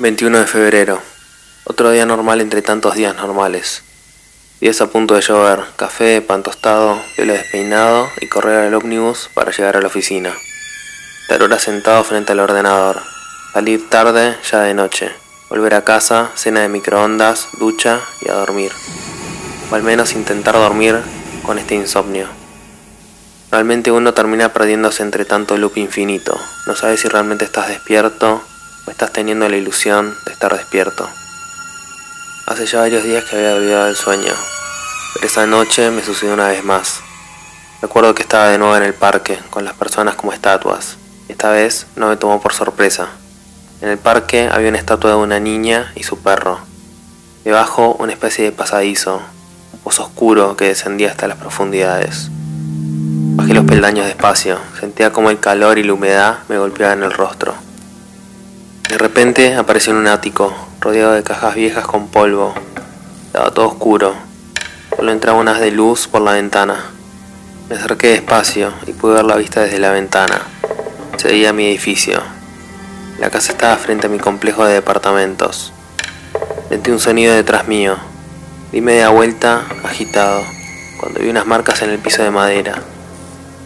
21 de febrero. Otro día normal entre tantos días normales. Días a punto de llover, café, pan tostado, pelo despeinado y correr al ómnibus para llegar a la oficina. Estar horas sentado frente al ordenador. Salir tarde, ya de noche. Volver a casa, cena de microondas, ducha y a dormir. O al menos intentar dormir con este insomnio. Realmente uno termina perdiéndose entre tanto loop infinito. No sabes si realmente estás despierto estás teniendo la ilusión de estar despierto. Hace ya varios días que había olvidado el sueño, pero esa noche me sucedió una vez más. Recuerdo que estaba de nuevo en el parque, con las personas como estatuas. Esta vez no me tomó por sorpresa. En el parque había una estatua de una niña y su perro. Debajo una especie de pasadizo, un pozo oscuro que descendía hasta las profundidades. Bajé los peldaños despacio, sentía como el calor y la humedad me golpeaban el rostro. De repente apareció en un ático, rodeado de cajas viejas con polvo. Estaba todo oscuro. Solo entraba unas de luz por la ventana. Me acerqué despacio y pude ver la vista desde la ventana. Se veía mi edificio. La casa estaba frente a mi complejo de departamentos. Sentí un sonido detrás mío. Di media vuelta, agitado, cuando vi unas marcas en el piso de madera.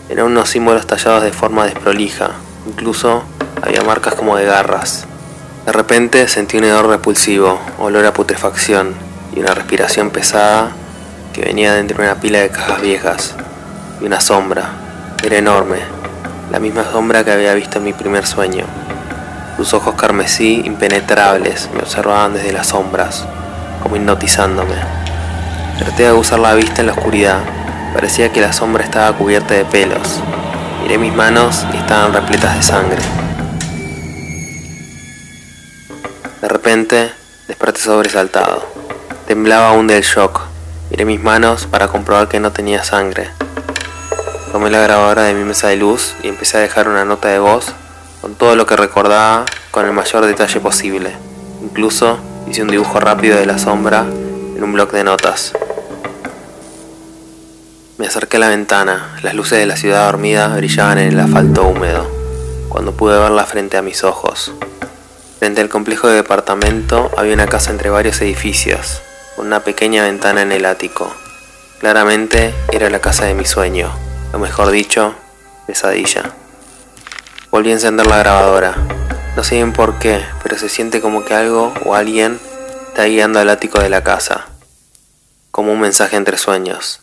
Eran unos símbolos tallados de forma desprolija. Incluso había marcas como de garras. De repente sentí un hedor repulsivo, olor a putrefacción y una respiración pesada que venía de una pila de cajas viejas. Y una sombra. Era enorme, la misma sombra que había visto en mi primer sueño. Sus ojos carmesí impenetrables me observaban desde las sombras, como hipnotizándome. Traté de usar la vista en la oscuridad. Parecía que la sombra estaba cubierta de pelos. Miré mis manos y estaban repletas de sangre. De repente, desperté sobresaltado. Temblaba aún del shock. Miré mis manos para comprobar que no tenía sangre. Tomé la grabadora de mi mesa de luz y empecé a dejar una nota de voz con todo lo que recordaba con el mayor detalle posible. Incluso hice un dibujo rápido de la sombra en un bloc de notas. Me acerqué a la ventana. Las luces de la ciudad dormida brillaban en el asfalto húmedo, cuando pude verla frente a mis ojos. Frente al complejo de departamento había una casa entre varios edificios, con una pequeña ventana en el ático. Claramente era la casa de mi sueño, o mejor dicho, pesadilla. Volví a encender la grabadora. No sé bien por qué, pero se siente como que algo o alguien está guiando al ático de la casa. Como un mensaje entre sueños.